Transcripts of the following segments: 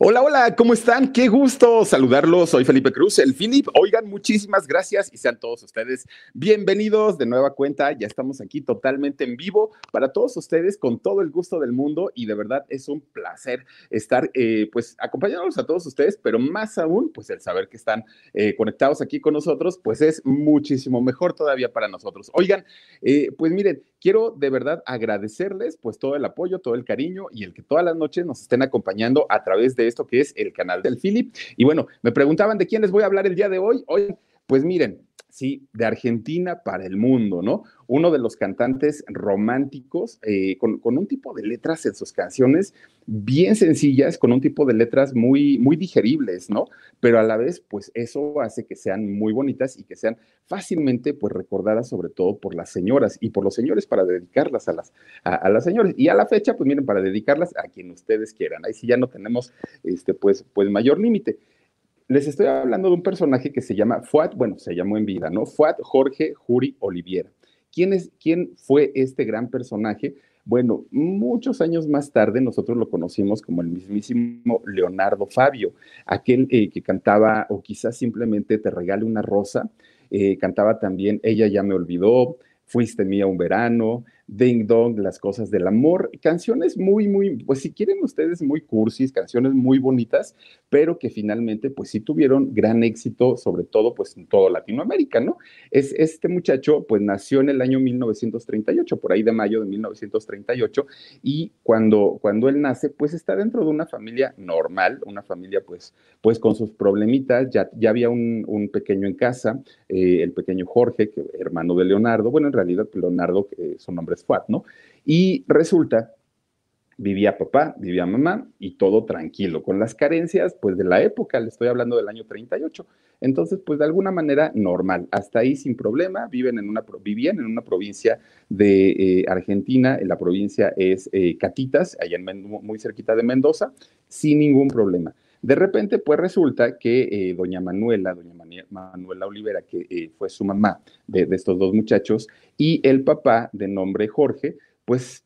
Hola, hola, ¿cómo están? Qué gusto saludarlos. Soy Felipe Cruz, el Philip. Oigan, muchísimas gracias y sean todos ustedes bienvenidos de nueva cuenta. Ya estamos aquí totalmente en vivo para todos ustedes con todo el gusto del mundo y de verdad es un placer estar eh, pues acompañándolos a todos ustedes, pero más aún pues el saber que están eh, conectados aquí con nosotros pues es muchísimo mejor todavía para nosotros. Oigan, eh, pues miren, quiero de verdad agradecerles pues todo el apoyo, todo el cariño y el que todas las noches nos estén acompañando a través de esto que es el canal del Philip. Y bueno, me preguntaban de quién les voy a hablar el día de hoy. Hoy, pues miren, sí, de Argentina para el mundo, ¿no? Uno de los cantantes románticos eh, con, un tipo de letras en sus canciones bien sencillas, con un tipo de letras muy, muy digeribles, ¿no? Pero a la vez, pues eso hace que sean muy bonitas y que sean fácilmente, pues recordadas sobre todo por las señoras y por los señores para dedicarlas a las, a, las señoras. Y a la fecha, pues miren, para dedicarlas a quien ustedes quieran. Ahí sí ya no tenemos, este, pues, pues mayor límite les estoy hablando de un personaje que se llama Fuad, bueno, se llamó en vida, ¿no? Fuad Jorge Juri Oliviera. ¿Quién, es, ¿Quién fue este gran personaje? Bueno, muchos años más tarde nosotros lo conocimos como el mismísimo Leonardo Fabio, aquel eh, que cantaba o quizás simplemente te regale una rosa, eh, cantaba también Ella ya me olvidó, Fuiste mía un verano, Ding Dong, Las cosas del amor, canciones muy, muy, pues si quieren ustedes, muy cursis, canciones muy bonitas, pero que finalmente, pues sí tuvieron gran éxito, sobre todo, pues en toda Latinoamérica, ¿no? Es, este muchacho, pues nació en el año 1938, por ahí de mayo de 1938, y cuando, cuando él nace, pues está dentro de una familia normal, una familia, pues, pues con sus problemitas, ya, ya había un, pequeño en casa, eh, el pequeño Jorge, hermano de Leonardo, bueno, en realidad Leonardo, que su nombre ¿no? Y resulta, vivía papá, vivía mamá y todo tranquilo, con las carencias, pues de la época, le estoy hablando del año 38. Entonces, pues de alguna manera normal, hasta ahí sin problema, viven en una, vivían en una provincia de eh, Argentina, la provincia es eh, Catitas, allá en, muy cerquita de Mendoza, sin ningún problema. De repente, pues resulta que eh, doña Manuela, doña Manuela Olivera, que eh, fue su mamá de, estos dos muchachos, y el papá de nombre Jorge, pues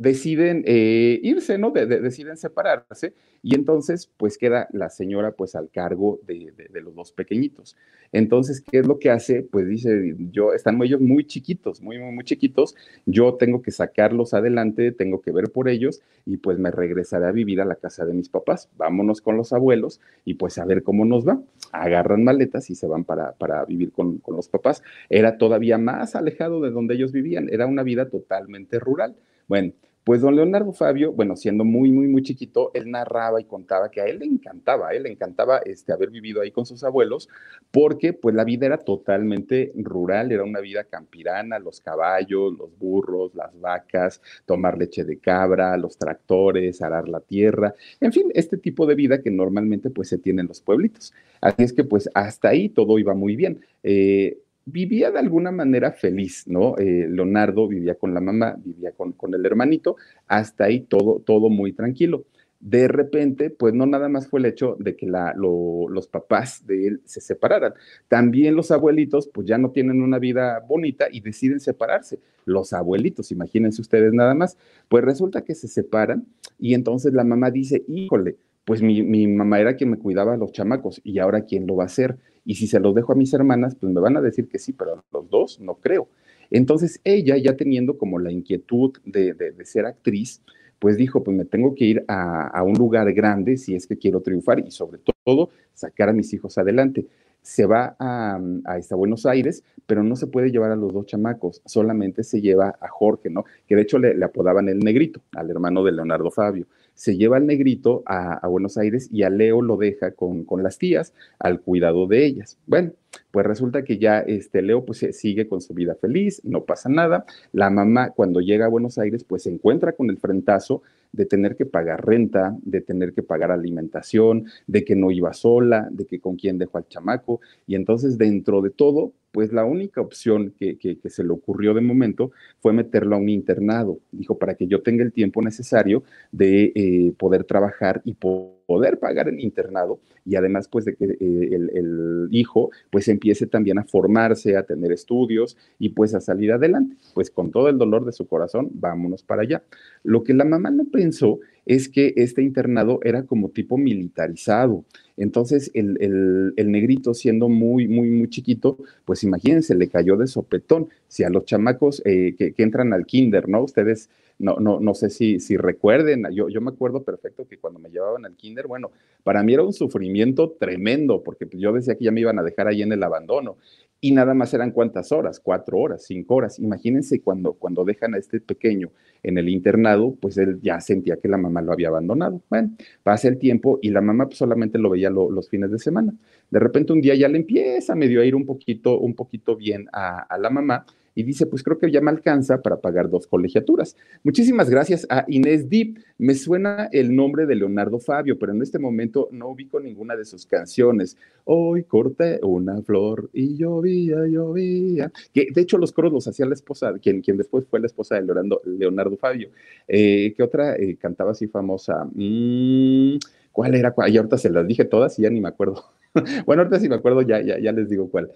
deciden eh, irse, ¿no? deciden separarse y entonces pues queda la señora pues al cargo de, los dos pequeñitos. Entonces, ¿qué es lo que hace? Pues dice, yo, están ellos muy chiquitos, muy, muy, muy chiquitos, yo tengo que sacarlos adelante, tengo que ver por ellos y pues me regresaré a vivir a la casa de mis papás. Vámonos con los abuelos y pues a ver cómo nos va. Agarran maletas y se van para, para vivir con, con los papás. Era todavía más alejado de donde ellos vivían, era una vida totalmente rural. Bueno, pues don Leonardo Fabio, bueno, siendo muy, muy, muy chiquito, él narraba y contaba que a él le encantaba, a él le encantaba este, haber vivido ahí con sus abuelos, porque pues la vida era totalmente rural, era una vida campirana, los caballos, los burros, las vacas, tomar leche de cabra, los tractores, arar la tierra, en fin, este tipo de vida que normalmente pues se tiene en los pueblitos. Así es que pues hasta ahí todo iba muy bien. Eh, vivía de alguna manera feliz, ¿no? Eh, Leonardo vivía con la mamá, vivía con, con, el hermanito, hasta ahí todo, todo muy tranquilo. De repente, pues no nada más fue el hecho de que la, los papás de él se separaran, también los abuelitos, pues ya no tienen una vida bonita y deciden separarse. Los abuelitos, imagínense ustedes nada más, pues resulta que se separan y entonces la mamá dice, híjole, pues mi, mi mamá era quien me cuidaba a los chamacos y ahora quién lo va a hacer y si se los dejo a mis hermanas, pues me van a decir que sí, pero a los dos no creo. Entonces ella, ya teniendo como la inquietud de, ser actriz, pues dijo, pues me tengo que ir a, un lugar grande si es que quiero triunfar y sobre todo sacar a mis hijos adelante. Se va a, a Buenos Aires, pero no se puede llevar a los dos chamacos, solamente se lleva a Jorge, ¿no? Que de hecho le apodaban el negrito, al hermano de Leonardo Fabio se lleva al negrito a, Buenos Aires y a Leo lo deja con, con, las tías al cuidado de ellas. Bueno, pues resulta que ya este Leo pues sigue con su vida feliz, no pasa nada. La mamá cuando llega a Buenos Aires pues se encuentra con el frentazo de tener que pagar renta, de tener que pagar alimentación, de que no iba sola, de que con quién dejó al chamaco. Y entonces dentro de todo, pues la única opción que, se le ocurrió de momento fue meterlo a un internado. Dijo, para que yo tenga el tiempo necesario de eh, poder trabajar y poder pagar el internado y además pues de que eh, el, el, hijo pues empiece también a formarse, a tener estudios y pues a salir adelante. Pues con todo el dolor de su corazón, vámonos para allá. Lo que la mamá no pensó es que este internado era como tipo militarizado. Entonces, el, negrito, siendo muy, muy, muy chiquito, pues imagínense, le cayó de sopetón. Si a los chamacos eh, que, entran al kinder, ¿no? Ustedes, no, no, no sé si, si recuerden, yo, yo me acuerdo perfecto que cuando me llevaban al kinder, bueno, para mí era un sufrimiento tremendo, porque yo decía que ya me iban a dejar ahí en el abandono y nada más eran cuántas horas, cuatro horas, cinco horas. Imagínense cuando, cuando dejan a este pequeño en el internado, pues él ya sentía que la mamá lo había abandonado. Bueno, pasa el tiempo y la mamá pues, solamente lo veía los fines de semana. De repente un día ya le empieza medio a ir un poquito, un poquito bien a, a la mamá y dice, pues creo que ya me alcanza para pagar dos colegiaturas. Muchísimas gracias a Inés Deep. Me suena el nombre de Leonardo Fabio, pero en este momento no ubico ninguna de sus canciones. Hoy corté una flor y llovía, llovía. Que de hecho los coros los hacía la esposa, quien, quien después fue la esposa de Leonardo, Leonardo Fabio. Eh, ¿Qué otra eh, cantaba así famosa? Mm, ¿Cuál era? Y ahorita se las dije todas y ya ni me acuerdo. bueno, ahorita si me acuerdo ya, ya, ya les digo cuál.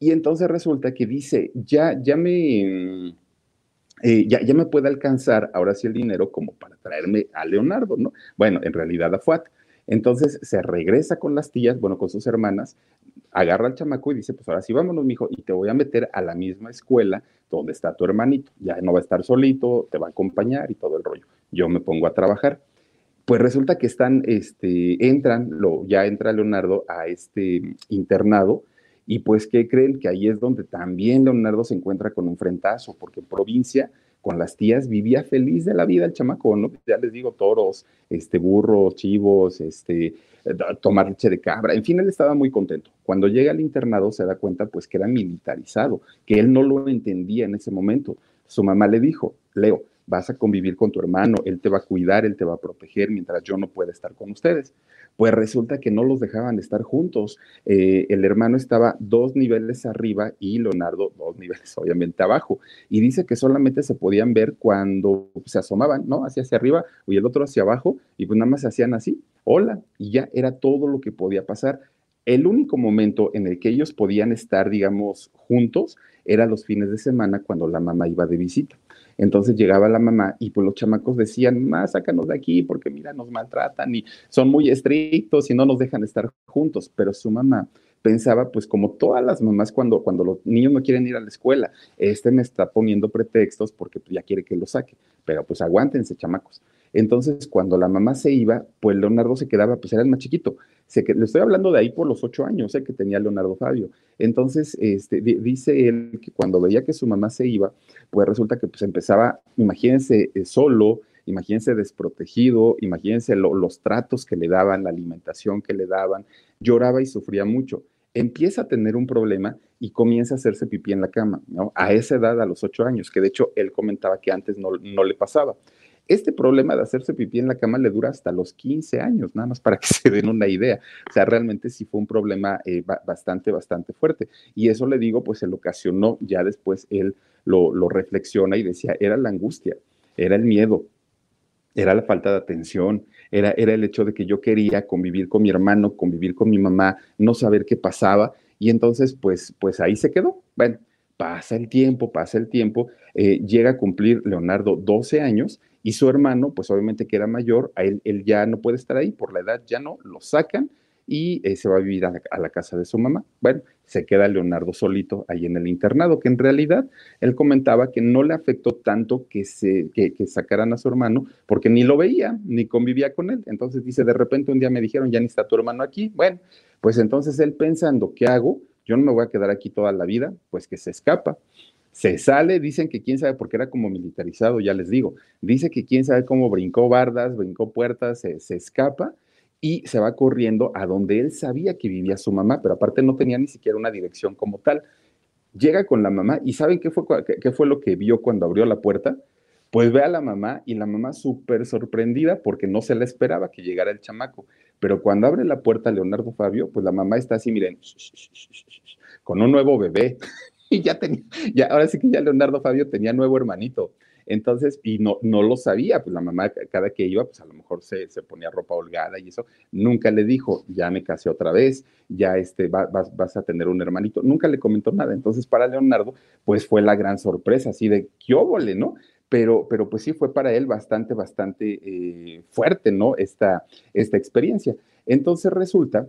Y entonces resulta que dice, ya, ya me... Eh, ya, ya, me puede alcanzar ahora sí el dinero como para traerme a Leonardo, ¿no? Bueno, en realidad a Fuat. Entonces se regresa con las tías, bueno, con sus hermanas, agarra al chamaco y dice, pues ahora sí vámonos, mijo, y te voy a meter a la misma escuela donde está tu hermanito. Ya no va a estar solito, te va a acompañar y todo el rollo. Yo me pongo a trabajar. Pues resulta que están, este, entran, lo, ya entra Leonardo a este internado y pues, ¿qué creen? Que ahí es donde también Leonardo se encuentra con un frentazo, porque en provincia, con las tías, vivía feliz de la vida el chamaco, ¿no? Ya les digo, toros, este, burros, chivos, este, tomar leche de cabra, en fin, él estaba muy contento. Cuando llega al internado se da cuenta, pues, que era militarizado, que él no lo entendía en ese momento. Su mamá le dijo, Leo, vas a convivir con tu hermano, él te va a cuidar, él te va a proteger mientras yo no pueda estar con ustedes pues resulta que no los dejaban estar juntos. Eh, el hermano estaba dos niveles arriba y Leonardo dos niveles obviamente abajo. Y dice que solamente se podían ver cuando se asomaban, ¿no? Hacia hacia arriba y el otro hacia abajo y pues nada más se hacían así, hola, y ya era todo lo que podía pasar. El único momento en el que ellos podían estar, digamos, juntos era los fines de semana cuando la mamá iba de visita. Entonces llegaba la mamá y pues los chamacos decían, más sácanos de aquí porque mira, nos maltratan y son muy estrictos y no nos dejan estar juntos. Pero su mamá pensaba, pues como todas las mamás cuando, cuando los niños no quieren ir a la escuela, este me está poniendo pretextos porque pues, ya quiere que lo saque. Pero pues aguántense, chamacos. Entonces, cuando la mamá se iba, pues Leonardo se quedaba, pues era el más chiquito. Se que, le estoy hablando de ahí por los ocho años sé que tenía Leonardo Fabio. Entonces, este, dice él que cuando veía que su mamá se iba, pues resulta que pues empezaba, imagínense, eh, solo, imagínense desprotegido, imagínense los tratos que le daban, la alimentación que le daban, lloraba y sufría mucho. Empieza a tener un problema y comienza a hacerse pipí en la cama, ¿no? A esa edad, a los ocho años, que de hecho él comentaba que antes no, no le pasaba. Este problema de hacerse pipí en la cama le dura hasta los 15 años, nada más para que se den una idea. O sea, realmente sí fue un problema eh, bastante, bastante fuerte. Y eso le digo, pues se lo ocasionó, ya después él lo, lo reflexiona y decía, era la angustia, era el miedo, era la falta de atención, era, era el hecho de que yo quería convivir con mi hermano, convivir con mi mamá, no saber qué pasaba. Y entonces, pues, pues ahí se quedó. Bueno, pasa el tiempo, pasa el tiempo, eh, llega a cumplir Leonardo 12 años y su hermano, pues obviamente que era mayor, a él, él ya no puede estar ahí, por la edad ya no, lo sacan y eh, se va a vivir a la, casa de su mamá. Bueno, se queda Leonardo solito ahí en el internado, que en realidad él comentaba que no le afectó tanto que, se, que, sacaran a su hermano, porque ni lo veía, ni convivía con él. Entonces dice, de repente un día me dijeron, ya ni está tu hermano aquí. Bueno, pues entonces él pensando, ¿qué hago? Yo no me voy a quedar aquí toda la vida, pues que se escapa. Se sale, dicen que quién sabe, porque era como militarizado, ya les digo. Dice que quién sabe cómo brincó bardas, brincó puertas, se, se escapa y se va corriendo a donde él sabía que vivía su mamá, pero aparte no tenía ni siquiera una dirección como tal. Llega con la mamá y ¿saben qué fue, qué fue lo que vio cuando abrió la puerta? Pues ve a la mamá y la mamá súper sorprendida porque no se le esperaba que llegara el chamaco. Pero cuando abre la puerta Leonardo Fabio, pues la mamá está así, miren, con un nuevo bebé. y ya tenía, ya, ahora sí que ya Leonardo Fabio tenía nuevo hermanito. Entonces, y no, no lo sabía, pues la mamá cada que iba, pues a lo mejor se, se ponía ropa holgada y eso, nunca le dijo, ya me casé otra vez, ya este, vas, vas a tener un hermanito, nunca le comentó nada. Entonces, para Leonardo, pues fue la gran sorpresa, así de, qué óvole, ¿no? Pero, pero, pues sí fue para él bastante, bastante eh, fuerte, ¿no? Esta, esta experiencia. Entonces resulta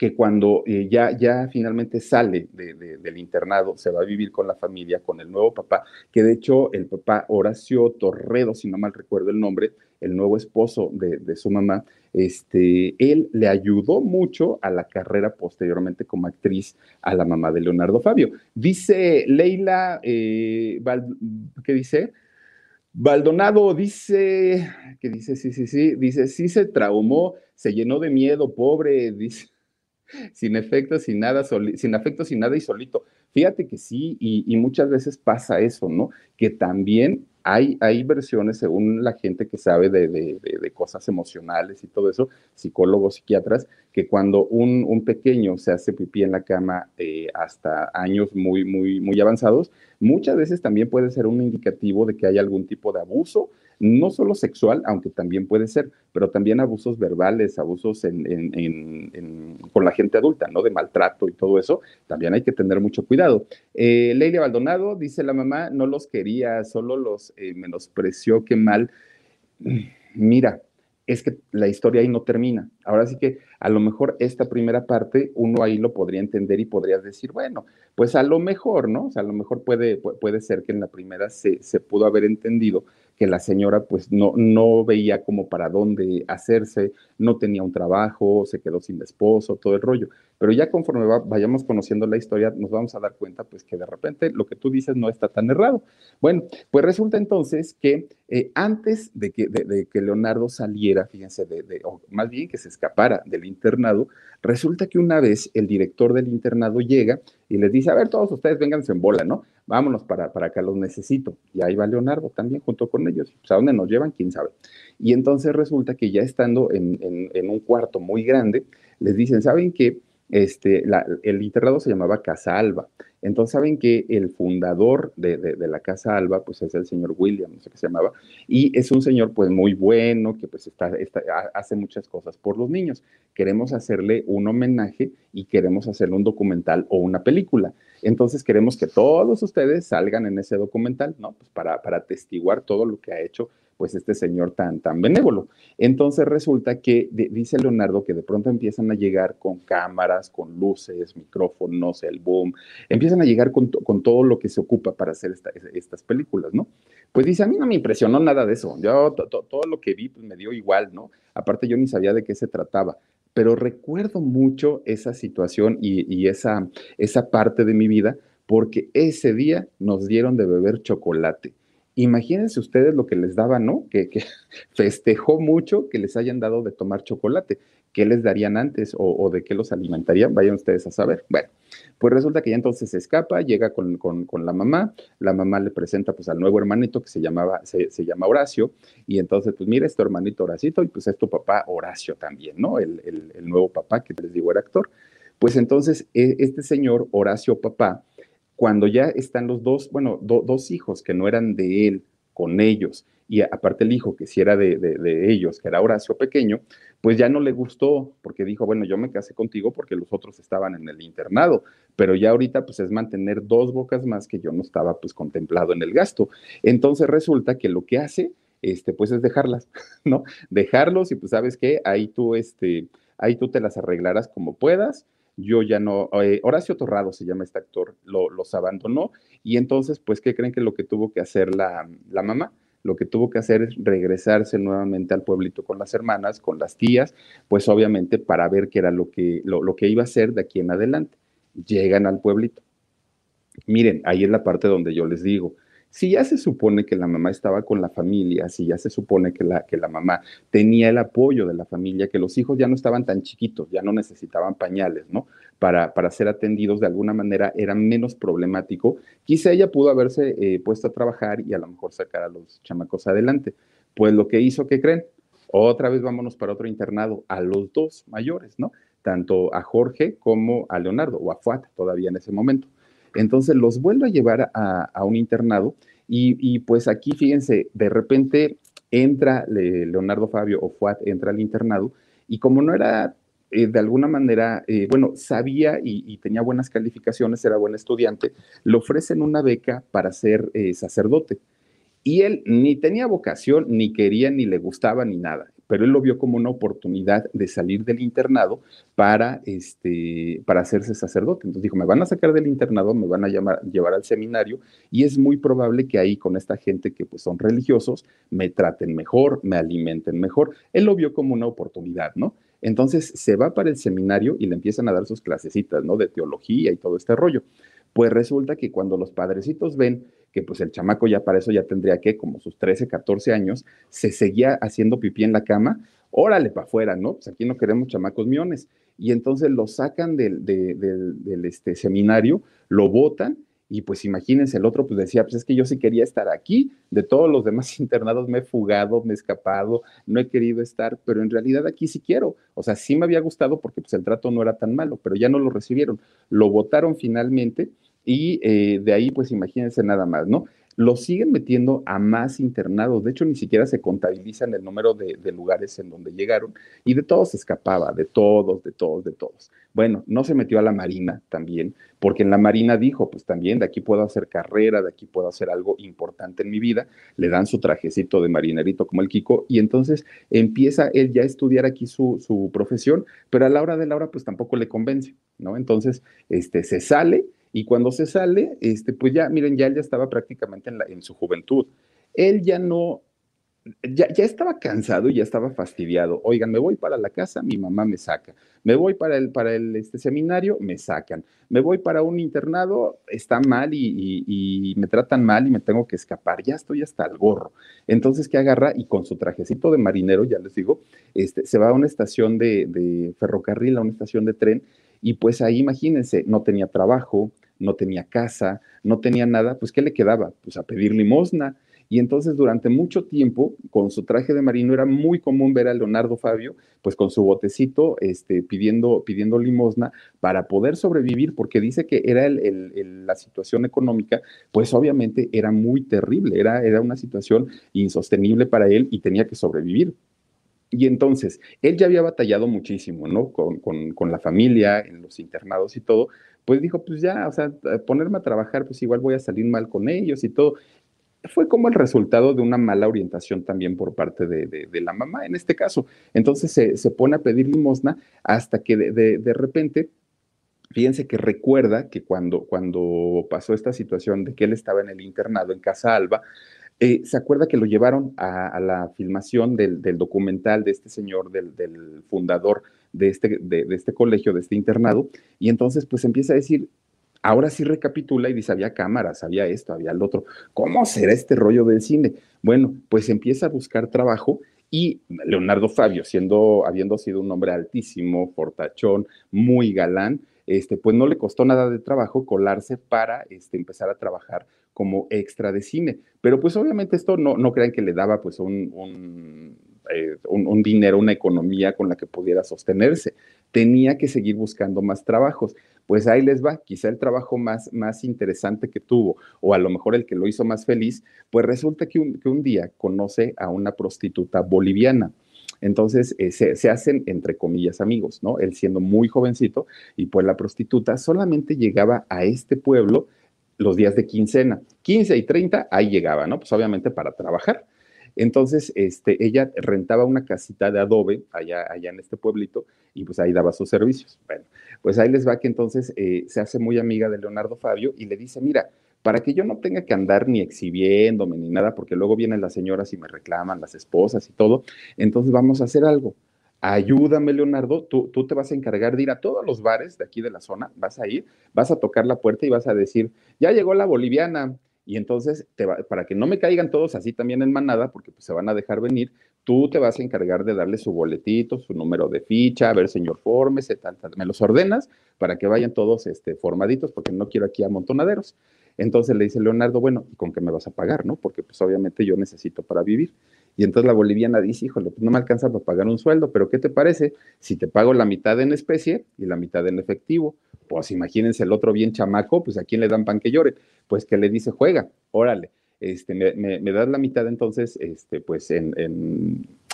que cuando eh, ya, ya finalmente sale del internado, se va a vivir con la familia, con el nuevo papá, que de hecho el papá Horacio Torredo, si no mal recuerdo el nombre, el nuevo esposo de, su mamá, este, él le ayudó mucho a la carrera posteriormente como actriz a la mamá de Leonardo Fabio. Dice Leila, eh, ¿qué dice? Baldonado dice, que dice, sí, sí, sí, dice, sí se traumó, se llenó de miedo, pobre, dice sin efecto, sin nada, sin afecto, sin nada y solito. Fíjate que sí, y, muchas veces pasa eso, ¿no? Que también hay, hay versiones, según la gente que sabe de, cosas emocionales y todo eso, psicólogos, psiquiatras, que cuando un, pequeño se hace pipí en la cama eh, hasta años muy, muy, muy avanzados, muchas veces también puede ser un indicativo de que hay algún tipo de abuso no solo sexual, aunque también puede ser, pero también abusos verbales, abusos con la gente adulta, ¿no? De maltrato y todo eso, también hay que tener mucho cuidado. Eh, Leila Baldonado dice la mamá, no los quería, solo los eh, menospreció, qué mal. Mira, es que la historia ahí no termina. Ahora sí que a lo mejor esta primera parte uno ahí lo podría entender y podrías decir, bueno, pues a lo mejor, ¿no? O sea, a lo mejor puede, puede ser que en la primera se, se pudo haber entendido que la señora pues no, no veía como para dónde hacerse, no tenía un trabajo, se quedó sin esposo, todo el rollo. Pero ya conforme vayamos conociendo la historia, nos vamos a dar cuenta pues que de repente lo que tú dices no está tan errado. Bueno, pues resulta entonces que eh, antes de que, de, que, Leonardo saliera, fíjense, de, o más bien que se escapara del internado, resulta que una vez el director del internado llega y les dice, a ver, todos ustedes vénganse en bola, ¿no? Vámonos para, para acá, los necesito. Y ahí va Leonardo también junto con ellos. Pues, ¿A dónde nos llevan? ¿Quién sabe? Y entonces resulta que ya estando en, en un cuarto muy grande, les dicen, ¿saben qué? Este, el internado se llamaba Casa Alba. Entonces saben que el fundador de, la Casa Alba, pues es el señor William, no sé qué se llamaba, y es un señor pues muy bueno, que pues está, hace muchas cosas por los niños. Queremos hacerle un homenaje y queremos hacerle un documental o una película. Entonces queremos que todos ustedes salgan en ese documental, ¿no? Pues para, para todo lo que ha hecho pues este señor tan, tan benévolo. Entonces resulta que dice Leonardo que de pronto empiezan a llegar con cámaras, con luces, micrófonos, el boom, empiezan a llegar con, todo lo que se ocupa para hacer estas películas, ¿no? Pues dice, a mí no me impresionó nada de eso, yo todo lo que vi pues, me dio igual, ¿no? Aparte yo ni sabía de qué se trataba, pero recuerdo mucho esa situación y, y esa, esa parte de mi vida porque ese día nos dieron de beber chocolate Imagínense ustedes lo que les daba, ¿no? Que, festejó mucho que les hayan dado de tomar chocolate. ¿Qué les darían antes o, de qué los alimentarían? Vayan ustedes a saber. Bueno, pues resulta que ya entonces se escapa, llega con, la mamá, la mamá le presenta pues al nuevo hermanito que se llamaba, se, llama Horacio, y entonces pues mira, este hermanito Horacito y pues es tu papá Horacio también, ¿no? El, el nuevo papá que les digo era actor. Pues entonces, e, este señor, Horacio Papá, cuando ya están los dos, bueno, dos hijos que no eran de él con ellos, y aparte el hijo que si era de, de, ellos, que era Horacio pequeño, pues ya no le gustó, porque dijo, bueno, yo me casé contigo porque los otros estaban en el internado, pero ya ahorita pues es mantener dos bocas más que yo no estaba pues contemplado en el gasto. Entonces resulta que lo que hace, este, pues es dejarlas, ¿no? Dejarlos y pues sabes qué, ahí tú, este, ahí tú te las arreglarás como puedas yo ya no, eh, Horacio Torrado se llama este actor, los abandonó y entonces, pues, ¿qué creen que lo que tuvo que hacer la, mamá? Lo que tuvo que hacer es regresarse nuevamente al pueblito con las hermanas, con las tías, pues obviamente para ver qué era lo que, lo, lo que iba a hacer de aquí en adelante. Llegan al pueblito. Miren, ahí es la parte donde yo les digo, si ya se supone que la mamá estaba con la familia, si ya se supone que la, que la mamá tenía el apoyo de la familia, que los hijos ya no estaban tan chiquitos, ya no necesitaban pañales, ¿no? Para, para ser atendidos de alguna manera era menos problemático, quizá ella pudo haberse eh, puesto a trabajar y a lo mejor sacar a los chamacos adelante. Pues lo que hizo, ¿qué creen? Otra vez vámonos para otro internado, a los dos mayores, ¿no? Tanto a Jorge como a Leonardo, o a Fuat todavía en ese momento. Entonces los vuelvo a llevar a, un internado y, pues aquí, fíjense, de repente entra Leonardo Fabio o Fuat, entra al internado y como no era eh, de alguna manera, eh, bueno, sabía y, tenía buenas calificaciones, era buen estudiante, le ofrecen una beca para ser eh, sacerdote. Y él ni tenía vocación, ni quería, ni le gustaba, ni nada pero él lo vio como una oportunidad de salir del internado para, este, para hacerse sacerdote. Entonces dijo, me van a sacar del internado, me van a llamar, llevar al seminario y es muy probable que ahí con esta gente que pues son religiosos me traten mejor, me alimenten mejor. Él lo vio como una oportunidad, ¿no? Entonces se va para el seminario y le empiezan a dar sus clasecitas, ¿no? De teología y todo este rollo. Pues resulta que cuando los padrecitos ven que pues el chamaco ya para eso ya tendría que, como sus 13, 14 años, se seguía haciendo pipí en la cama, órale para afuera, ¿no? Pues aquí no queremos chamacos miones. Y entonces lo sacan del, del, este, seminario, lo votan y pues imagínense, el otro pues decía, pues es que yo sí quería estar aquí, de todos los demás internados me he fugado, me he escapado, no he querido estar, pero en realidad aquí sí quiero. O sea, sí me había gustado porque pues el trato no era tan malo, pero ya no lo recibieron. Lo votaron finalmente y eh, de ahí, pues imagínense nada más, ¿no? Lo siguen metiendo a más internados. De hecho, ni siquiera se contabilizan el número de, lugares en donde llegaron. Y de todos se escapaba, de todos, de todos, de todos. Bueno, no se metió a la Marina también, porque en la Marina dijo, pues también de aquí puedo hacer carrera, de aquí puedo hacer algo importante en mi vida. Le dan su trajecito de marinerito como el Kiko. Y entonces empieza él ya a estudiar aquí su, su profesión, pero a la hora de la hora, pues tampoco le convence, ¿no? Entonces, este, se sale y cuando se sale, este, pues ya, miren, ya él ya estaba prácticamente en, la, en su juventud. Él ya no, ya, ya, estaba cansado y ya estaba fastidiado. Oigan, me voy para la casa, mi mamá me saca. Me voy para el, para el este, seminario, me sacan. Me voy para un internado, está mal y, y, me tratan mal y me tengo que escapar. Ya estoy hasta el gorro. Entonces, ¿qué agarra? Y con su trajecito de marinero, ya les digo, este, se va a una estación de, de ferrocarril, a una estación de tren. Y pues ahí, imagínense, no tenía trabajo, no tenía casa, no tenía nada, pues ¿qué le quedaba? Pues a pedir limosna. Y entonces durante mucho tiempo, con su traje de marino, era muy común ver a Leonardo Fabio, pues con su botecito, este, pidiendo, pidiendo limosna para poder sobrevivir, porque dice que era la situación económica, pues obviamente era muy terrible, era, era una situación insostenible para él y tenía que sobrevivir. Y entonces, él ya había batallado muchísimo, ¿no? Con, con, con, la familia, en los internados y todo, pues dijo, pues ya, o sea, ponerme a trabajar, pues igual voy a salir mal con ellos y todo. Fue como el resultado de una mala orientación también por parte de, de, la mamá en este caso. Entonces se, se, pone a pedir limosna hasta que de, de, repente, fíjense que recuerda que cuando, cuando pasó esta situación de que él estaba en el internado en Casa Alba, eh, se acuerda que lo llevaron a, la filmación del, del, documental de este señor, del, del fundador de este, de, este colegio, de este internado, y entonces pues empieza a decir, ahora sí recapitula y dice, había cámaras, había esto, había el otro, ¿cómo será este rollo del cine? Bueno, pues empieza a buscar trabajo y Leonardo Fabio, siendo, habiendo sido un hombre altísimo, fortachón, muy galán, este, pues no le costó nada de trabajo colarse para este, empezar a trabajar como extra de cine. Pero pues obviamente esto no, no crean que le daba pues un eh, un, dinero, una economía con la que pudiera sostenerse. Tenía que seguir buscando más trabajos. Pues ahí les va, quizá el trabajo más, más interesante que tuvo, o a lo mejor el que lo hizo más feliz, pues resulta que un, que un día conoce a una prostituta boliviana. Entonces eh, se, se, hacen, entre comillas, amigos, ¿no? Él siendo muy jovencito y pues la prostituta solamente llegaba a este pueblo los días de quincena. 15 y 30, ahí llegaba, ¿no? Pues obviamente para trabajar. Entonces, este, ella rentaba una casita de adobe allá, allá en este pueblito y pues ahí daba sus servicios. Bueno, pues ahí les va que entonces eh, se hace muy amiga de Leonardo Fabio y le dice, mira, para que yo no tenga que andar ni exhibiéndome ni nada, porque luego vienen las señoras y me reclaman, las esposas y todo, entonces vamos a hacer algo ayúdame Leonardo, tú, tú, te vas a encargar de ir a todos los bares de aquí de la zona, vas a ir, vas a tocar la puerta y vas a decir, ya llegó la boliviana. Y entonces, te para que no me caigan todos así también en manada, porque pues, se van a dejar venir, tú te vas a encargar de darle su boletito, su número de ficha, a ver, señor, fórmese, tal, tal, me los ordenas para que vayan todos este, formaditos, porque no quiero aquí amontonaderos. Entonces le dice Leonardo, bueno, ¿y con qué me vas a pagar, no? Porque pues obviamente yo necesito para vivir. Y entonces la boliviana dice, híjole, pues no me alcanza para pagar un sueldo, pero ¿qué te parece si te pago la mitad en especie y la mitad en efectivo? Pues imagínense el otro bien chamaco, pues a quién le dan pan que llore. Pues que le dice, juega, órale, este, me, das la mitad entonces, este, pues en,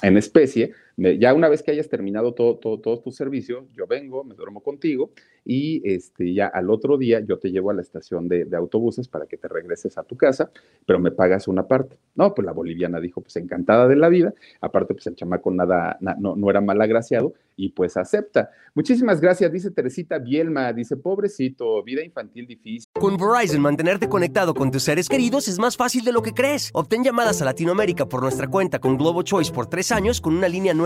en especie, ya una vez que hayas terminado todo, todo, todo, tu servicio, yo vengo, me duermo contigo y este, ya al otro día yo te llevo a la estación de, autobuses para que te regreses a tu casa, pero me pagas una parte. No, pues la boliviana dijo, pues encantada de la vida, aparte pues el chamaco nada, no, no era mal agraciado y pues acepta. Muchísimas gracias, dice Teresita Bielma, dice, pobrecito, vida infantil difícil. Con Verizon, mantenerte conectado con tus seres queridos es más fácil de lo que crees. Obtén llamadas a Latinoamérica por nuestra cuenta con Globo Choice por tres años con una línea nueva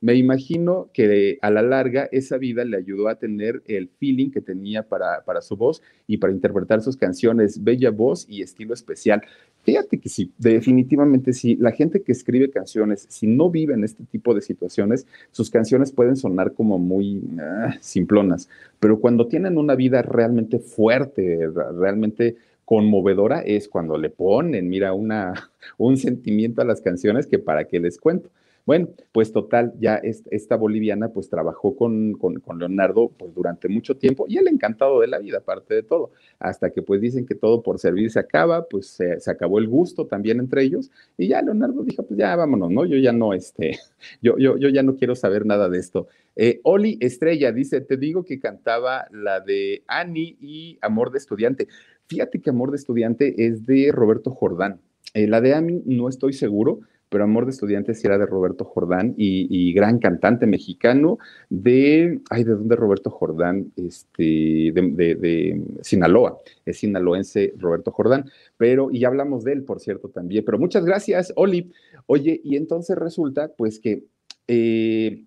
Me imagino que a la larga esa vida le ayudó a tener el feeling que tenía para, para su voz y para interpretar sus canciones, bella voz y estilo especial. Fíjate que sí, definitivamente sí. La gente que escribe canciones, si no vive en este tipo de situaciones, sus canciones pueden sonar como muy ah, simplonas, pero cuando tienen una vida realmente fuerte, realmente conmovedora, es cuando le ponen, mira, una, un sentimiento a las canciones que para qué les cuento. Bueno, pues total, ya esta boliviana pues trabajó con, con, Leonardo pues durante mucho tiempo y él encantado de la vida, aparte de todo, hasta que pues dicen que todo por servir se acaba, pues se, acabó el gusto también entre ellos y ya Leonardo dijo pues ya vámonos, ¿no? Yo ya no, este, yo, yo, yo ya no quiero saber nada de esto. Eh, Oli Estrella dice, te digo que cantaba la de Annie y Amor de Estudiante. Fíjate que Amor de Estudiante es de Roberto Jordán. Eh, la de Annie no estoy seguro, pero Amor de Estudiantes era de Roberto Jordán y, gran cantante mexicano de, ay, ¿de dónde Roberto Jordán? Este, de, Sinaloa, es sinaloense Roberto Jordán, pero, y ya hablamos de él, por cierto, también, pero muchas gracias, Oli. Oye, y entonces resulta, pues que... Eh,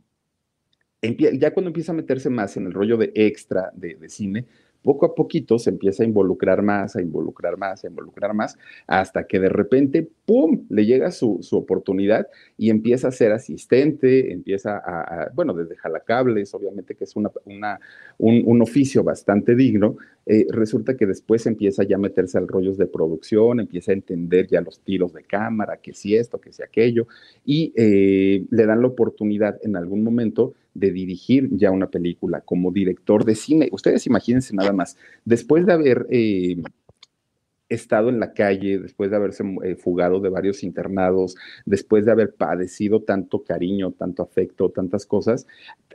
ya cuando empieza a meterse más en el rollo de extra de, de cine, poco a poquito se empieza a involucrar más, a involucrar más, a involucrar más, hasta que de repente, ¡pum!, le llega su, oportunidad y empieza a ser asistente, empieza a, bueno, desde jalacables, obviamente que es una, un, oficio bastante digno, eh, resulta que después empieza ya a meterse al rollos de producción, empieza a entender ya los tiros de cámara, que si esto, que si aquello, y eh, le dan la oportunidad en algún momento de dirigir ya una película como director de cine. Ustedes imagínense nada más, después de haber eh, estado en la calle, después de haberse eh, fugado de varios internados, después de haber padecido tanto cariño, tanto afecto, tantas cosas,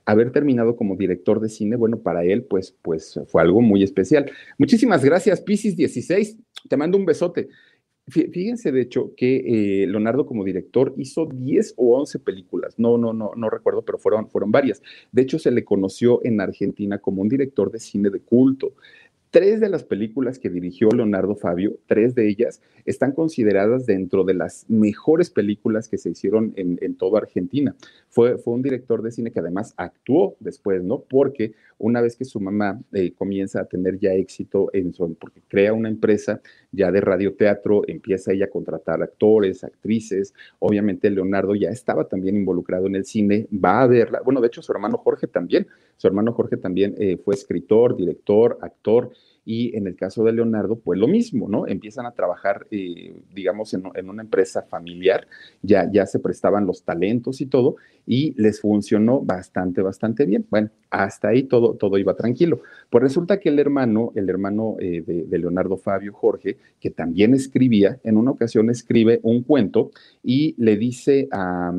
haber terminado como director de cine, bueno, para él, pues, pues fue algo muy especial. Muchísimas gracias, Piscis 16. Te mando un besote. Fíjense, de hecho, que eh, Leonardo como director hizo 10 o 11 películas. No, no, no, no recuerdo, pero fueron, fueron varias. De hecho, se le conoció en Argentina como un director de cine de culto. Tres de las películas que dirigió Leonardo Fabio, tres de ellas están consideradas dentro de las mejores películas que se hicieron en, toda Argentina. Fue, fue, un director de cine que además actuó después, ¿no? Porque una vez que su mamá eh, comienza a tener ya éxito en su, porque crea una empresa ya de radioteatro, empieza ella a contratar actores, actrices, obviamente Leonardo ya estaba también involucrado en el cine, va a verla, bueno, de hecho su hermano Jorge también, su hermano Jorge también eh, fue escritor, director, actor, y en el caso de Leonardo, pues lo mismo, ¿no? Empiezan a trabajar, eh, digamos, en, una empresa familiar, ya, ya se prestaban los talentos y todo, y les funcionó bastante, bastante bien. Bueno, hasta ahí todo, todo iba tranquilo. Pues resulta que el hermano, el hermano eh, de, Leonardo Fabio Jorge, que también escribía, en una ocasión escribe un cuento y le dice a,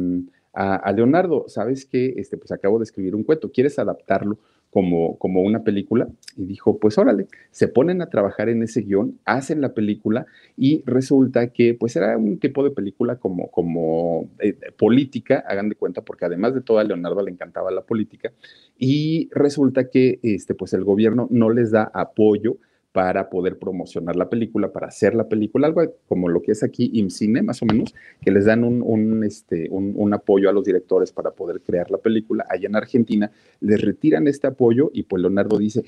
a, Leonardo, ¿sabes qué? Este, pues acabo de escribir un cuento, ¿quieres adaptarlo? como, como una película y dijo, pues órale, se ponen a trabajar en ese guion, hacen la película y resulta que pues era un tipo de película como, como eh, política, hagan de cuenta, porque además de todo a Leonardo le encantaba la política y resulta que este, pues el gobierno no les da apoyo para poder promocionar la película, para hacer la película, algo como lo que es aquí IMCINE, más o menos, que les dan un, este, un, apoyo a los directores para poder crear la película. Allá en Argentina les retiran este apoyo y pues Leonardo dice,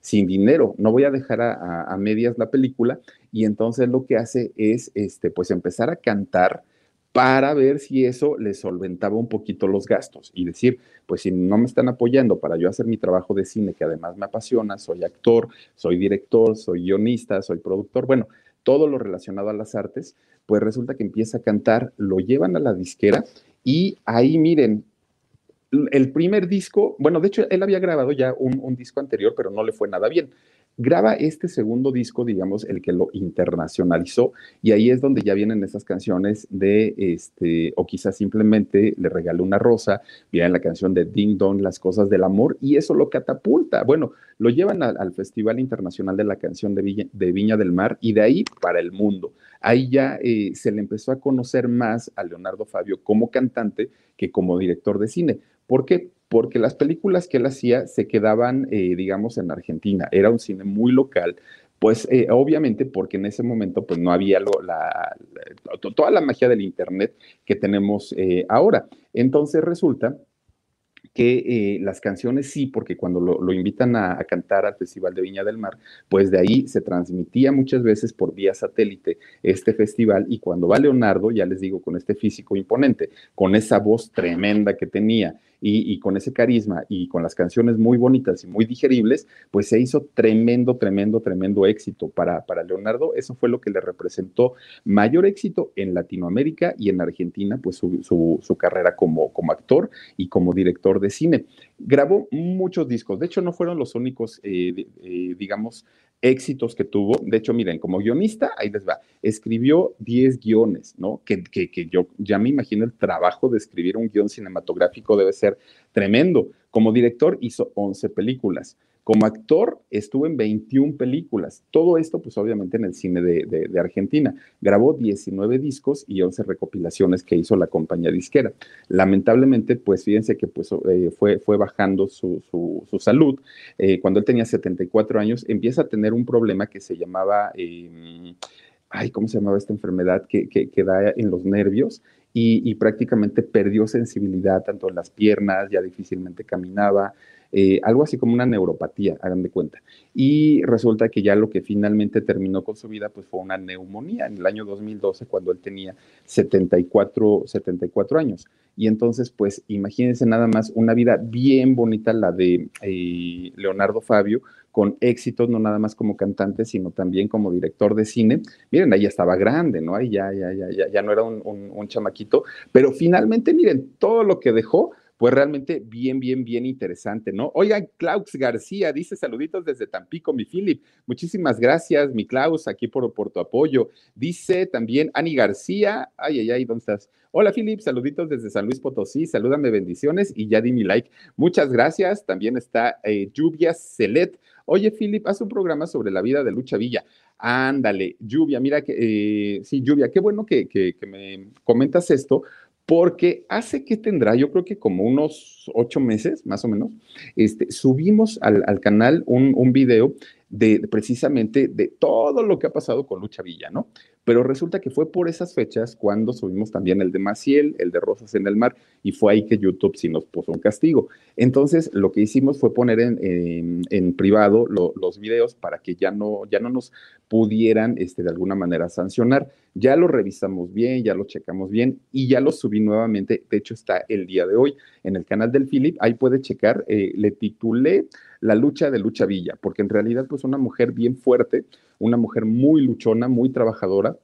sin dinero, no voy a dejar a, a medias la película. Y entonces lo que hace es, este, pues empezar a cantar para ver si eso le solventaba un poquito los gastos y decir, pues si no me están apoyando para yo hacer mi trabajo de cine, que además me apasiona, soy actor, soy director, soy guionista, soy productor, bueno, todo lo relacionado a las artes, pues resulta que empieza a cantar, lo llevan a la disquera y ahí miren, el primer disco, bueno, de hecho él había grabado ya un, un disco anterior, pero no le fue nada bien graba este segundo disco, digamos, el que lo internacionalizó, y ahí es donde ya vienen esas canciones de, este, o quizás simplemente le regaló una rosa, viene la canción de Ding Dong, Las Cosas del Amor, y eso lo catapulta. Bueno, lo llevan al Festival Internacional de la Canción de Viña, del Mar, y de ahí para el mundo. Ahí ya eh, se le empezó a conocer más a Leonardo Fabio como cantante que como director de cine. ¿Por qué? Porque las películas que él hacía se quedaban, eh, digamos, en Argentina. Era un cine muy local, pues eh, obviamente porque en ese momento pues no había la, toda la magia del Internet que tenemos eh, ahora. Entonces resulta que las canciones sí, porque cuando lo, invitan a, cantar al Festival de Viña del Mar, pues de ahí se transmitía muchas veces por vía satélite este festival y cuando va Leonardo, ya les digo, con este físico imponente, con esa voz tremenda que tenía, y, con ese carisma y con las canciones muy bonitas y muy digeribles, pues se hizo tremendo, tremendo, tremendo éxito para, para Leonardo. Eso fue lo que le representó mayor éxito en Latinoamérica y en Argentina, pues su, su, carrera como, como actor y como director de cine. Grabó muchos discos, de hecho no fueron los únicos, eh, eh, digamos, éxitos que tuvo. De hecho, miren, como guionista, ahí les va, escribió 10 guiones, ¿no? Que, que, que, yo ya me imagino el trabajo de escribir un guion cinematográfico debe ser tremendo. Como director hizo 11 películas. Como actor estuvo en 21 películas. Todo esto, pues obviamente en el cine de, Argentina. Grabó 19 discos y 11 recopilaciones que hizo la compañía disquera. Lamentablemente, pues fíjense que pues, eh, fue, fue bajando su, salud. Eh, cuando él tenía 74 años, empieza a tener un problema que se llamaba... Em, ay, ¿cómo se llamaba esta enfermedad que, que, da en los nervios? Y, prácticamente perdió sensibilidad tanto en las piernas, ya difícilmente caminaba, eh, algo así como una neuropatía, hagan de cuenta. Y resulta que ya lo que finalmente terminó con su vida pues fue una neumonía en el año 2012 cuando él tenía 74, 74 años. Y entonces pues imagínense nada más una vida bien bonita la de eh, Leonardo Fabio con éxitos, no nada más como cantante, sino también como director de cine. Miren, ahí ya estaba grande, ¿no? Ahí ya, ya, ya, ya, no era un, un chamaquito, pero finalmente, miren, todo lo que dejó, pues realmente bien, bien, bien interesante, ¿no? Oigan, Klaus García dice saluditos desde Tampico, mi Philip. Muchísimas gracias, mi Klaus, aquí por, por tu apoyo. Dice también Ani García, ay, ay, ay, ¿dónde estás? Hola, Philip, saluditos desde San Luis Potosí, salúdame, bendiciones y ya di mi like. Muchas gracias. También está eh, Lluvia Celet. Oye, Philip, haz un programa sobre la vida de Lucha Villa. Ándale, Lluvia, mira que, eh, sí, Lluvia, qué bueno que, que, que me comentas esto, porque hace que tendrá, yo creo que como unos ocho meses, más o menos, este, subimos al, canal un, un, video de, precisamente de todo lo que ha pasado con Lucha Villa, ¿no? Pero resulta que fue por esas fechas cuando subimos también el de Maciel, el de Rosas en el Mar, y fue ahí que YouTube sí nos puso un castigo. Entonces, lo que hicimos fue poner en, en, privado los videos para que ya no, ya no nos pudieran este, de alguna manera sancionar. Ya lo revisamos bien, ya lo checamos bien y ya lo subí nuevamente. De hecho, está el día de hoy en el canal del Philip. Ahí puede checar. Eh, le titulé La lucha de Lucha Villa, porque en realidad, pues, una mujer bien fuerte, una mujer muy luchona, muy trabajadora,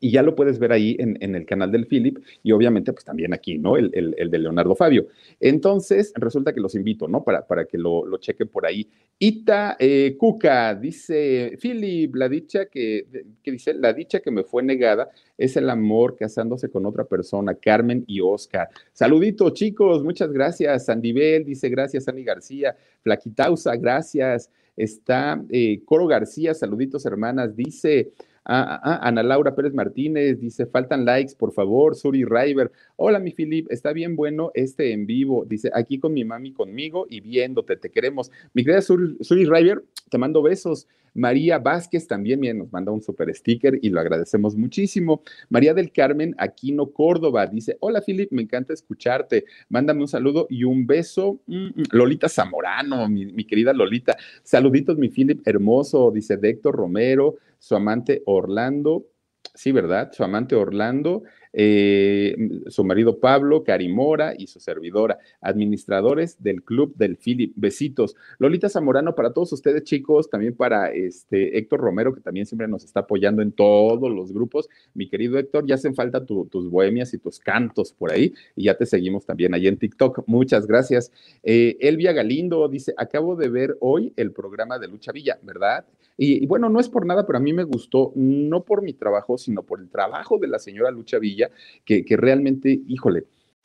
y ya lo puedes ver ahí en, el canal del Philip y obviamente pues también aquí, ¿no? El, de Leonardo Fabio. Entonces, resulta que los invito, ¿no? Para, para que lo, lo chequen por ahí. Ita eh, Cuca dice, Philip, la dicha que, que dice, la dicha que me fue negada es el amor casándose con otra persona, Carmen y Oscar. Saludito, chicos, muchas gracias. Sandibel dice, gracias, Sandy García. Flaquitausa, gracias. Está eh, Coro García, saluditos, hermanas. Dice, Ah, ah, ah, Ana Laura Pérez Martínez dice, faltan likes, por favor. Suri River, hola mi Filip, está bien bueno este en vivo. Dice, aquí con mi mami conmigo y viéndote, te queremos. Mi querida Suri, Suri River, te mando besos. María Vázquez también nos manda un super sticker y lo agradecemos muchísimo. María del Carmen Aquino Córdoba dice, hola Filip, me encanta escucharte. Mándame un saludo y un beso. Mm, mm, Lolita Zamorano, mi, mi, querida Lolita. Saluditos, mi Filip hermoso, dice Héctor Romero su amante Orlando, sí, ¿verdad? Su amante Orlando, eh, su marido Pablo, Carimora y su servidora, administradores del Club del Philip. Besitos. Lolita Zamorano, para todos ustedes, chicos, también para este Héctor Romero, que también siempre nos está apoyando en todos los grupos. Mi querido Héctor, ya hacen falta tus bohemias y tus cantos por ahí, y ya te seguimos también ahí en TikTok. Muchas gracias. Eh, Elvia Galindo dice: Acabo de ver hoy el programa de Lucha Villa, ¿verdad? Y, y bueno, no es por nada, pero a mí me gustó, no por mi trabajo, sino por el trabajo de la señora Lucha Villa que, realmente, híjole,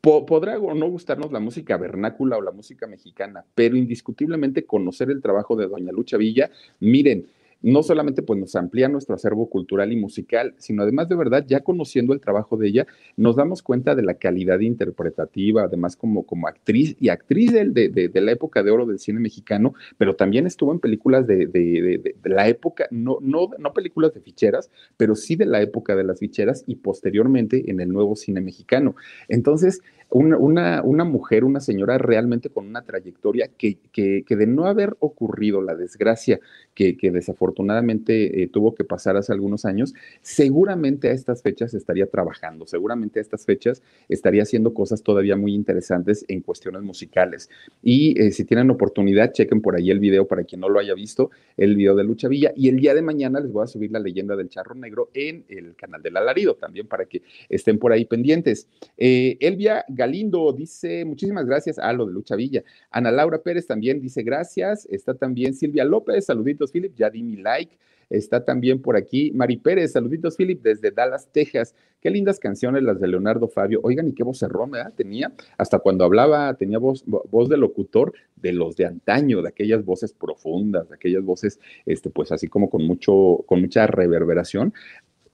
podrá o no gustarnos la música vernácula o la música mexicana, pero indiscutiblemente conocer el trabajo de Doña Lucha Villa, miren, no solamente pues nos amplía nuestro acervo cultural y musical, sino además de verdad, ya conociendo el trabajo de ella, nos damos cuenta de la calidad interpretativa, además como, como actriz y actriz de, de, de la época de oro del cine mexicano, pero también estuvo en películas de, de la época, no, no, no películas de ficheras, pero sí de la época de las ficheras y posteriormente en el nuevo cine mexicano. Entonces, una, una, mujer, una señora realmente con una trayectoria que, que, de no haber ocurrido la desgracia que, que desafortunadamente eh, tuvo que pasar hace algunos años, seguramente a estas fechas estaría trabajando, seguramente a estas fechas estaría haciendo cosas todavía muy interesantes en cuestiones musicales. Y eh, si tienen oportunidad, chequen por ahí el video para quien no lo haya visto, el video de Lucha Villa. Y el día de mañana les voy a subir la leyenda del charro negro en el canal del alarido, también para que estén por ahí pendientes. Eh, Elvia Galindo dice, muchísimas gracias a lo de Lucha Villa. Ana Laura Pérez también dice gracias. Está también Silvia López, saluditos, Philip, ya di mi like. Está también por aquí Mari Pérez, saluditos, Philip, desde Dallas, Texas. Qué lindas canciones las de Leonardo Fabio. Oigan, y qué voz ¿verdad? tenía. Hasta cuando hablaba, tenía voz, voz de locutor de los de antaño, de aquellas voces profundas, de aquellas voces, este, pues así como con mucho, con mucha reverberación.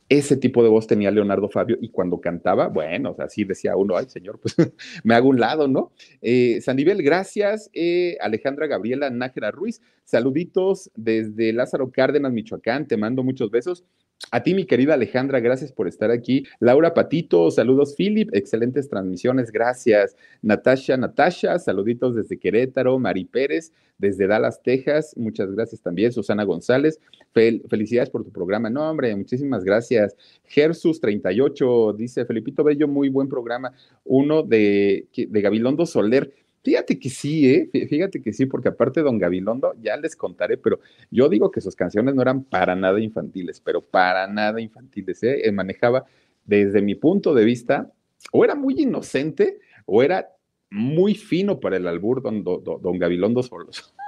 Ese tipo de voz tenía Leonardo Fabio y cuando cantaba, bueno, así decía uno, ay señor, pues me hago un lado, ¿no? Eh, Sandivel, gracias. Eh, Alejandra Gabriela Nájera Ruiz, saluditos desde Lázaro Cárdenas, Michoacán, te mando muchos besos. A ti, mi querida Alejandra, gracias por estar aquí. Laura Patito, saludos, Philip, excelentes transmisiones, gracias. Natasha, Natasha, saluditos desde Querétaro. Mari Pérez, desde Dallas, Texas, muchas gracias también. Susana González, felicidades por tu programa. No, hombre, muchísimas gracias. Gersus 38, dice Felipito Bello, muy buen programa. Uno de, de Gabilondo Soler. Fíjate que sí, ¿eh? Fíjate que sí, porque aparte Don Gabilondo, ya les contaré, pero yo digo que sus canciones no eran para nada infantiles, pero para nada infantiles, ¿eh? Manejaba, desde mi punto de vista, o era muy inocente o era muy fino para el albur don, don, don Gabilondo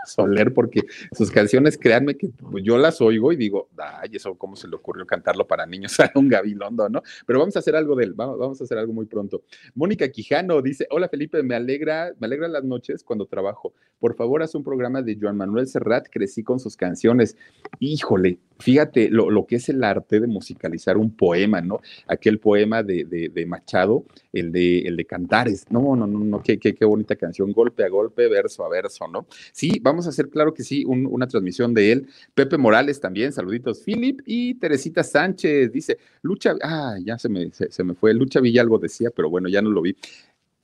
Soler, porque sus canciones, créanme que pues, yo las oigo y digo, ay, eso cómo se le ocurrió cantarlo para niños a un Gabilondo, ¿no? Pero vamos a hacer algo de él, vamos, vamos a hacer algo muy pronto. Mónica Quijano dice, hola Felipe, me alegra, me alegra las noches cuando trabajo. Por favor, haz un programa de Joan Manuel Serrat, crecí con sus canciones. Híjole, fíjate lo, que es el arte de musicalizar un poema, ¿no? Aquel poema de, Machado, el de, el de Cantares. No, no, no, no, qué, qué, qué, bonita canción, golpe a golpe, verso a verso, ¿no? Sí, vamos a hacer, claro que sí, una transmisión de él. Pepe Morales también, saluditos. Philip y Teresita Sánchez dice, Lucha, ah, ya se me, se, me fue, Lucha Villalgo decía, pero bueno, ya no lo vi.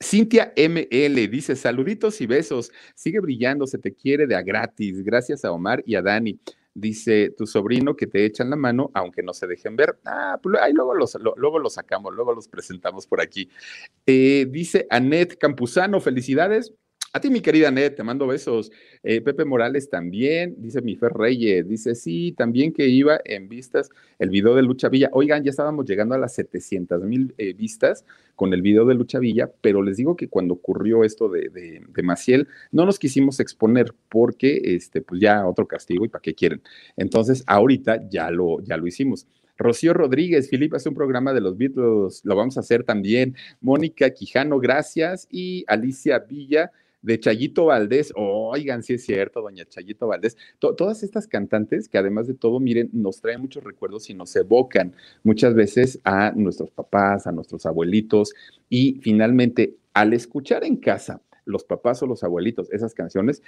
Cintia ML dice: Saluditos y besos. Sigue brillando, se te quiere de a gratis. Gracias a Omar y a Dani dice tu sobrino que te echan la mano, aunque no se dejen ver. Ah, pues ahí luego los, luego los sacamos, luego los presentamos por aquí. Eh, dice Anet Campuzano, felicidades. A ti, mi querida Anet, te mando besos. Eh, Pepe Morales también, dice mi Fer Reyes, dice sí, también que iba en vistas el video de Lucha Villa. Oigan, ya estábamos llegando a las 700 mil eh, vistas con el video de Lucha Villa, pero les digo que cuando ocurrió esto de, de, Maciel, no nos quisimos exponer porque, este, pues ya otro castigo y para qué quieren. Entonces, ahorita ya lo, ya lo hicimos. Rocío Rodríguez, Filipe hace un programa de los Beatles, lo vamos a hacer también. Mónica Quijano, gracias. Y Alicia Villa, de Chayito Valdés, oigan, sí es cierto, doña Chayito Valdés, todas estas cantantes que además de todo, miren, nos traen muchos recuerdos y nos evocan muchas veces a nuestros papás, a nuestros abuelitos. Y finalmente al escuchar en casa los papás o los abuelitos esas canciones,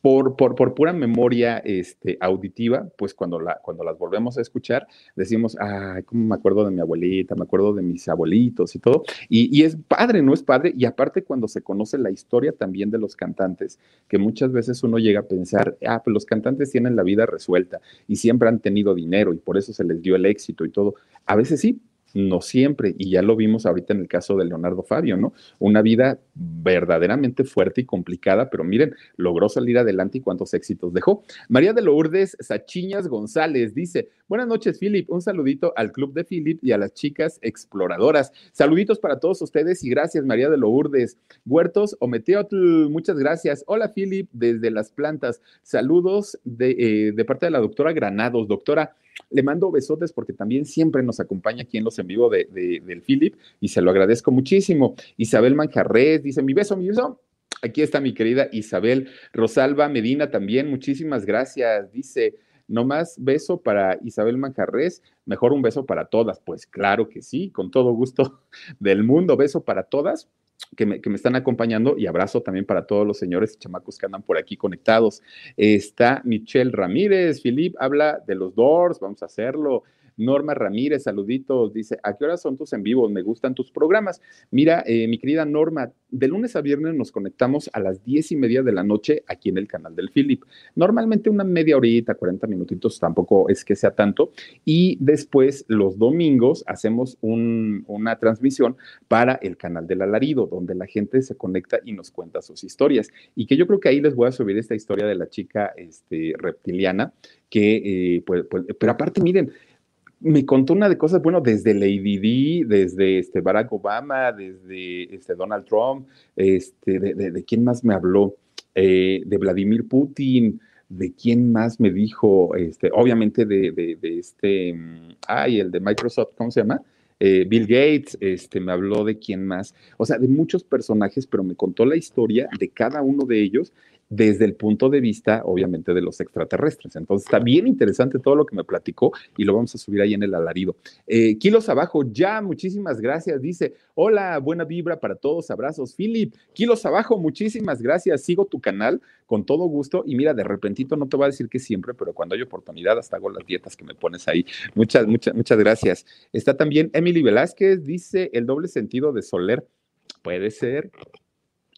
por, por, por, pura memoria este, auditiva, pues cuando, la, cuando las volvemos a escuchar, decimos, ay, cómo me acuerdo de mi abuelita, me acuerdo de mis abuelitos y todo. Y, y, es padre, ¿no es padre? Y aparte cuando se conoce la historia también de los cantantes, que muchas veces uno llega a pensar, ah, pues los cantantes tienen la vida resuelta y siempre han tenido dinero y por eso se les dio el éxito y todo. A veces sí, no siempre, y ya lo vimos ahorita en el caso de Leonardo Fabio, ¿no? Una vida verdaderamente fuerte y complicada, pero miren, logró salir adelante y cuántos éxitos dejó. María de Lourdes Sachiñas González dice, buenas noches, Philip, un saludito al club de Philip y a las chicas exploradoras. Saluditos para todos ustedes y gracias, María de Lourdes. Huertos Ometeotl, muchas gracias. Hola, Philip, desde las plantas. Saludos de, eh, de parte de la doctora Granados. Doctora, le mando besotes porque también siempre nos acompaña aquí en los en vivo de, del Philip y se lo agradezco muchísimo. Isabel Manjarres dice, mi beso, mi beso. Aquí está mi querida Isabel Rosalba Medina también, muchísimas gracias. Dice, no más beso para Isabel Manjarres, mejor un beso para todas. Pues claro que sí, con todo gusto del mundo, beso para todas que me, están acompañando y abrazo también para todos los señores y chamacos que andan por aquí conectados. Está Michelle Ramírez, Filip habla de los Doors, vamos a hacerlo. Norma Ramírez, saluditos, dice, ¿a qué horas son tus en vivos? Me gustan tus programas. Mira, eh, mi querida Norma, de lunes a viernes nos conectamos a las diez y media de la noche aquí en el canal del Philip. Normalmente una media horita, 40 minutitos, tampoco es que sea tanto. Y después los domingos hacemos una transmisión para el canal del alarido, donde la gente se conecta y nos cuenta sus historias. Y que yo creo que ahí les voy a subir esta historia de la chica este, reptiliana, que, eh, pues, pues, pero aparte, miren, me contó una de cosas, bueno, desde Lady D, desde este Barack Obama, desde este Donald Trump, este, de, quién más me habló, eh, de Vladimir Putin, de quién más me dijo, este, obviamente de, este, mm, ay, el de Microsoft, ¿cómo se llama? Eh, Bill Gates, este, me habló de quién más, o sea, de muchos personajes, pero me contó la historia de cada uno de ellos desde el punto de vista, obviamente, de los extraterrestres. Entonces, está bien interesante todo lo que me platicó y lo vamos a subir ahí en el alarido. Eh, kilos abajo, ya, muchísimas gracias. Dice, hola, buena vibra para todos, abrazos. Philip, kilos abajo, muchísimas gracias. Sigo tu canal con todo gusto y mira, de repentito no te voy a decir que siempre, pero cuando hay oportunidad hasta hago las dietas que me pones ahí. Muchas, muchas, muchas gracias. Está también Emily Velázquez, dice el doble sentido de Soler. Puede ser,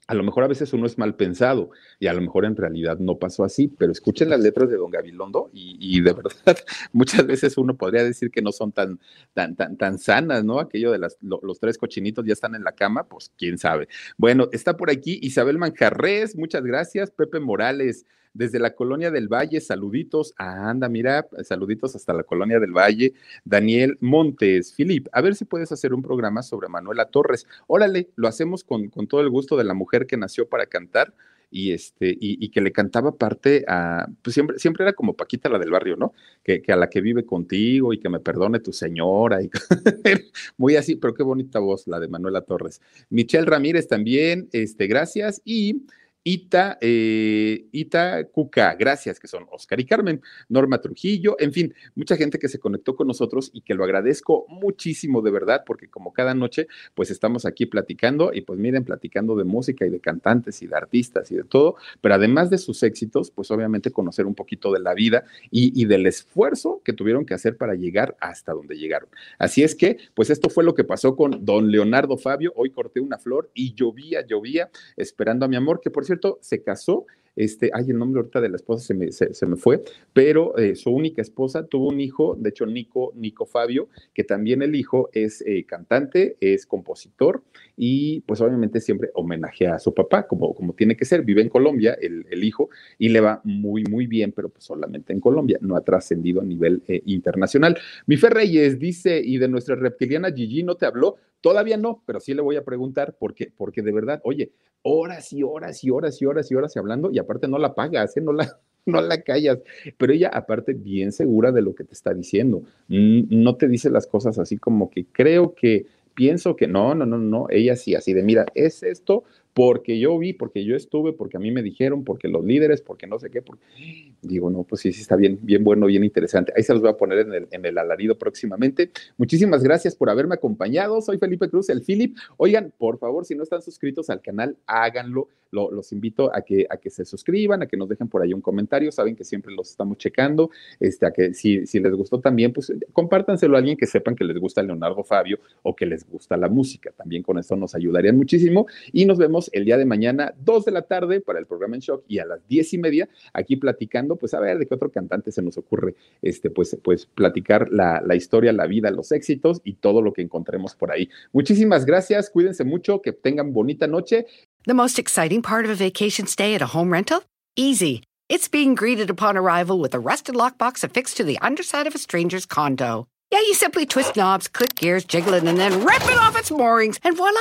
a lo mejor a veces uno es mal pensado y a lo mejor en realidad no pasó así, pero escuchen las letras de Don Gabilondo y, de verdad muchas veces uno podría decir que no son tan, tan, tan, tan sanas, ¿no? Aquello de las, los tres cochinitos ya están en la cama, pues quién sabe. Bueno, está por aquí Isabel Manjarres, muchas gracias, Pepe Morales, desde la Colonia del Valle, saluditos. Ah, anda, mira, saluditos hasta la Colonia del Valle. Daniel Montes, Filip, a ver si puedes hacer un programa sobre Manuela Torres. Órale, lo hacemos con, con todo el gusto de la mujer que nació para cantar y este, y, que le cantaba parte a, pues siempre, siempre era como Paquita la del barrio, ¿no? Que, que a la que vive contigo y que me perdone tu señora, y muy así, pero qué bonita voz la de Manuela Torres. Michelle Ramírez también, este, gracias, y Ita, eh, Ita Cuca, gracias, que son Oscar y Carmen, Norma Trujillo, en fin, mucha gente que se conectó con nosotros y que lo agradezco muchísimo de verdad, porque como cada noche, pues estamos aquí platicando y pues miren, platicando de música y de cantantes y de artistas y de todo, pero además de sus éxitos, pues obviamente conocer un poquito de la vida y, y del esfuerzo que tuvieron que hacer para llegar hasta donde llegaron. Así es que, pues esto fue lo que pasó con don Leonardo Fabio, hoy corté una flor y llovía, llovía, esperando a mi amor, que por cierto, se casó este, ay, el nombre ahorita de la esposa se me, se, me fue, pero eh, su única esposa tuvo un hijo, de hecho, Nico, Nico Fabio, que también el hijo es eh, cantante, es compositor y pues obviamente siempre homenajea a su papá, como, como tiene que ser, vive en Colombia el, el hijo y le va muy, muy bien, pero pues solamente en Colombia, no ha trascendido a nivel eh, internacional. Mi Fer Reyes dice, y de nuestra reptiliana Gigi no te habló, Todavía no, pero sí le voy a preguntar porque, porque de verdad, oye, horas y horas y horas y horas y horas y hablando y aparte no la pagas, ¿eh? no, la, no la callas, pero ella aparte bien segura de lo que te está diciendo, no te dice las cosas así como que creo que, pienso que no, no, no, no, ella sí, así de, mira, es esto, porque yo vi, porque yo estuve, porque a mí me dijeron, porque los líderes, porque no sé qué. Porque... Digo, no, pues sí, sí está bien, bien bueno, bien interesante. Ahí se los voy a poner en el, en el alarido próximamente. Muchísimas gracias por haberme acompañado. Soy Felipe Cruz, el Philip. Oigan, por favor, si no están suscritos al canal, háganlo. los invito a que, a que se suscriban, a que nos dejen por ahí un comentario. Saben que siempre los estamos checando. Este, a que si, si les gustó también, pues compártanselo a alguien que sepan que les gusta Leonardo Fabio o que les gusta la música. También con eso nos ayudarían muchísimo. Y nos vemos el día de mañana, 2 de la tarde, para el programa en shock y a las 10 y media, aquí platicando, pues a ver de qué otro cantante se nos ocurre, este, pues, pues platicar la, la historia, la vida, los éxitos y todo lo que encontremos por ahí. Muchísimas gracias, cuídense mucho, que tengan bonita noche. The most exciting part of a vacation stay at a home rental? Easy. It's being greeted upon arrival with a rusted lockbox affixed to the underside of a stranger's condo. Yeah, you simply twist knobs, click gears, jiggle it, and then rip it off its moorings, and voila!